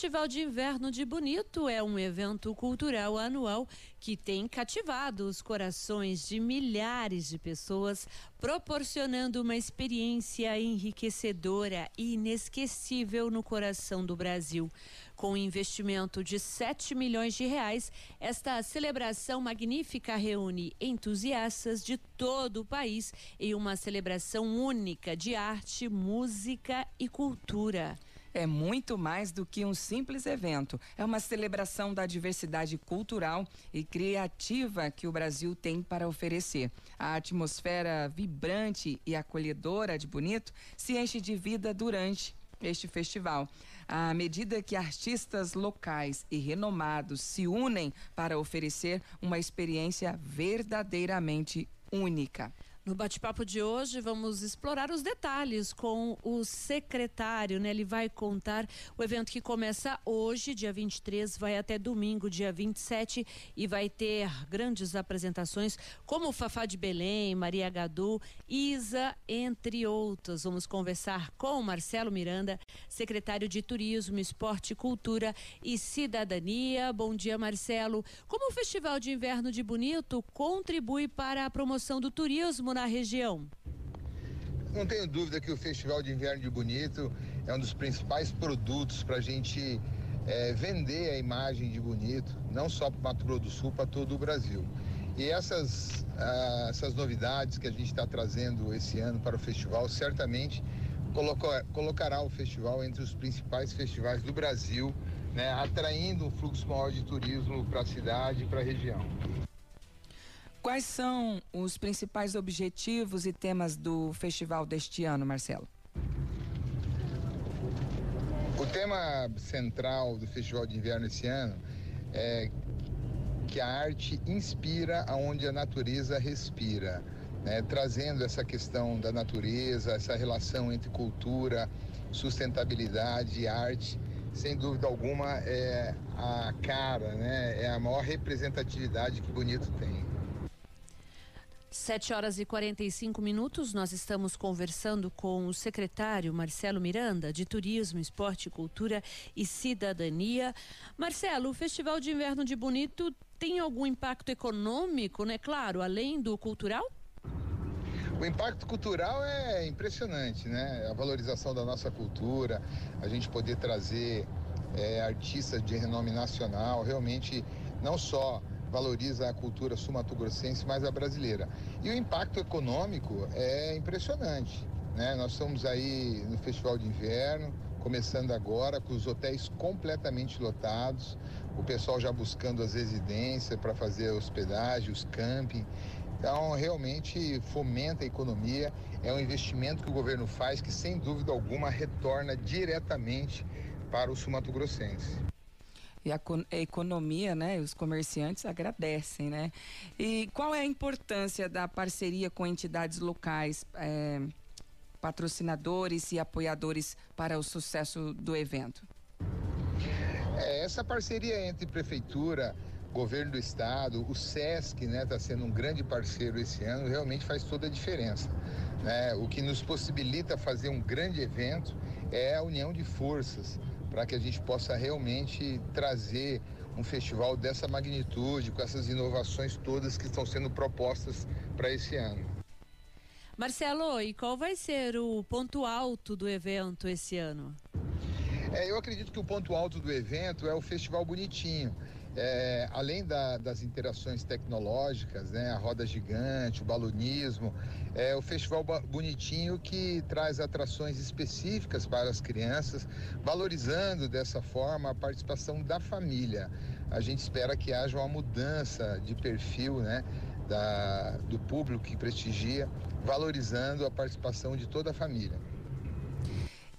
Festival de Inverno de Bonito é um evento cultural anual que tem cativado os corações de milhares de pessoas, proporcionando uma experiência enriquecedora e inesquecível no coração do Brasil. Com um investimento de 7 milhões de reais, esta celebração magnífica reúne entusiastas de todo o país em uma celebração única de arte, música e cultura é muito mais do que um simples evento. É uma celebração da diversidade cultural e criativa que o Brasil tem para oferecer. A atmosfera vibrante e acolhedora de Bonito se enche de vida durante este festival. À medida que artistas locais e renomados se unem para oferecer uma experiência verdadeiramente única. No bate-papo de hoje, vamos explorar os detalhes com o secretário, né? Ele vai contar o evento que começa hoje, dia 23, vai até domingo, dia 27, e vai ter grandes apresentações como Fafá de Belém, Maria Gadu, Isa, entre outros. Vamos conversar com Marcelo Miranda, secretário de Turismo, Esporte, Cultura e Cidadania. Bom dia, Marcelo. Como o Festival de Inverno de Bonito contribui para a promoção do turismo turismo na região? Não tenho dúvida que o Festival de Inverno de Bonito é um dos principais produtos para a gente é, vender a imagem de Bonito, não só para o Mato Grosso do Sul, para todo o Brasil. E essas, ah, essas novidades que a gente está trazendo esse ano para o festival certamente colocar, colocará o festival entre os principais festivais do Brasil, né, atraindo um fluxo maior de turismo para a cidade e para a região. Quais são os principais objetivos e temas do festival deste ano, Marcelo? O tema central do Festival de Inverno esse ano é que a arte inspira aonde a natureza respira, né? trazendo essa questão da natureza, essa relação entre cultura, sustentabilidade e arte. Sem dúvida alguma, é a cara, né? é a maior representatividade que Bonito tem. 7 horas e 45 minutos, nós estamos conversando com o secretário Marcelo Miranda, de Turismo, Esporte, Cultura e Cidadania. Marcelo, o Festival de Inverno de Bonito tem algum impacto econômico, né? Claro, além do cultural? O impacto cultural é impressionante, né? A valorização da nossa cultura, a gente poder trazer é, artistas de renome nacional, realmente não só valoriza a cultura sul-mato-grossense, mas a brasileira. E o impacto econômico é impressionante. Né? Nós estamos aí no Festival de Inverno, começando agora, com os hotéis completamente lotados, o pessoal já buscando as residências para fazer hospedagem, os camping. Então, realmente fomenta a economia, é um investimento que o governo faz que, sem dúvida alguma, retorna diretamente para o sul-mato-grossense e a, economia, né, os comerciantes agradecem, né? E qual é a importância da parceria com entidades locais, é, patrocinadores e apoiadores para o sucesso do evento? É, essa parceria entre prefeitura, governo do estado, o SESC, né, está sendo um grande parceiro esse ano, realmente faz toda a diferença. Né? O que nos possibilita fazer um grande evento é a união de forças para que a gente possa realmente trazer um festival dessa magnitude, com essas inovações todas que estão sendo propostas para esse ano. Marcelo, e qual vai ser o ponto alto do evento esse ano? É, eu acredito que o ponto alto do evento é o Festival Bonitinho. É, além da, das interações tecnológicas, né, a roda gigante, o balonismo, é o festival bonitinho que traz atrações específicas para as crianças, valorizando dessa forma a participação da família. A gente espera que haja uma mudança de perfil, né, da, do público que prestigia, valorizando a participação de toda a família.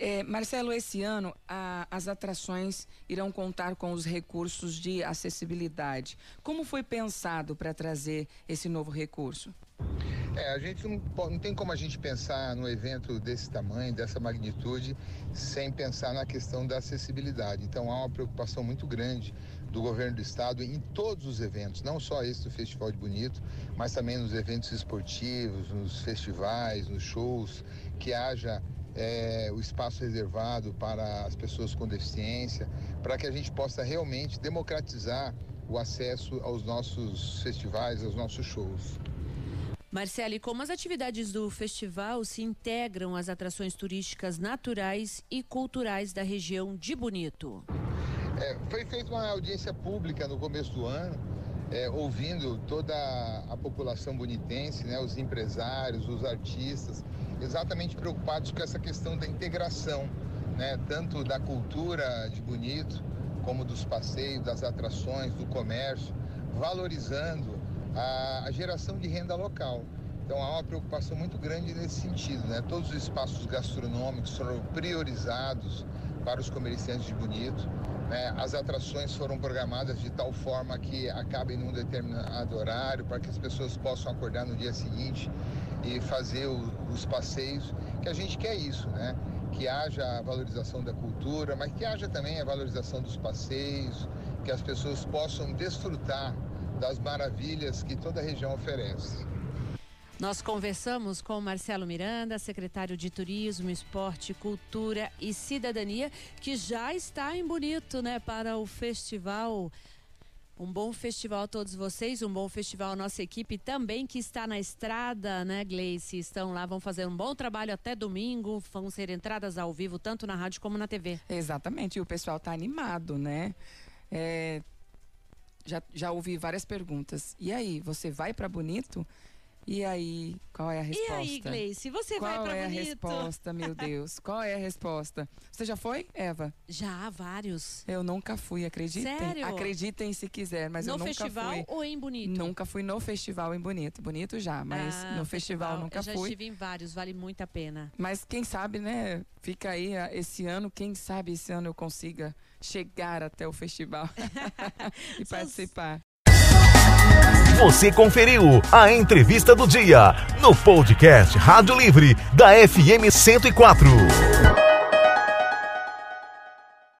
É, Marcelo, esse ano a, as atrações irão contar com os recursos de acessibilidade. Como foi pensado para trazer esse novo recurso? É, a gente não, não tem como a gente pensar num evento desse tamanho, dessa magnitude, sem pensar na questão da acessibilidade. Então há uma preocupação muito grande do governo do estado em todos os eventos, não só esse do Festival de Bonito, mas também nos eventos esportivos, nos festivais, nos shows, que haja é, o espaço reservado para as pessoas com deficiência, para que a gente possa realmente democratizar o acesso aos nossos festivais, aos nossos shows. Marcele, como as atividades do festival se integram às atrações turísticas naturais e culturais da região de Bonito? É, foi feita uma audiência pública no começo do ano, é, ouvindo toda a população bonitense, né, os empresários, os artistas, exatamente preocupados com essa questão da integração, né, tanto da cultura de Bonito, como dos passeios, das atrações, do comércio, valorizando a, a geração de renda local. Então há uma preocupação muito grande nesse sentido, né? Todos os espaços gastronômicos foram priorizados para os comerciantes de Bonito. Né? As atrações foram programadas de tal forma que acabem num determinado horário para que as pessoas possam acordar no dia seguinte e fazer o, os passeios. Que a gente quer isso, né? Que haja a valorização da cultura, mas que haja também a valorização dos passeios, que as pessoas possam desfrutar das maravilhas que toda a região oferece. Nós conversamos com Marcelo Miranda, secretário de Turismo, Esporte, Cultura e Cidadania, que já está em Bonito, né, para o festival. Um bom festival a todos vocês, um bom festival a nossa equipe também que está na estrada, né, Gleice? Estão lá, vão fazer um bom trabalho até domingo, vão ser entradas ao vivo, tanto na rádio como na TV. Exatamente, e o pessoal está animado, né? É, já, já ouvi várias perguntas. E aí, você vai para Bonito? E aí, qual é a resposta? E aí, Gleice, você qual vai para é Bonito? a resposta, meu Deus? Qual é a resposta? Você já foi, Eva? Já, vários. Eu nunca fui, acreditem. Sério? Acreditem se quiser, mas no eu nunca festival fui. ou em Bonito? Nunca fui no festival em Bonito. Bonito já, mas Ah, no festival, nunca eu já fui. estive em vários, vale muito a pena. Mas quem sabe, né? Fica aí ah, esse ano, quem sabe esse ano eu consiga chegar até o festival e São- participar. Você conferiu a entrevista do dia no podcast Rádio Livre da FM 104.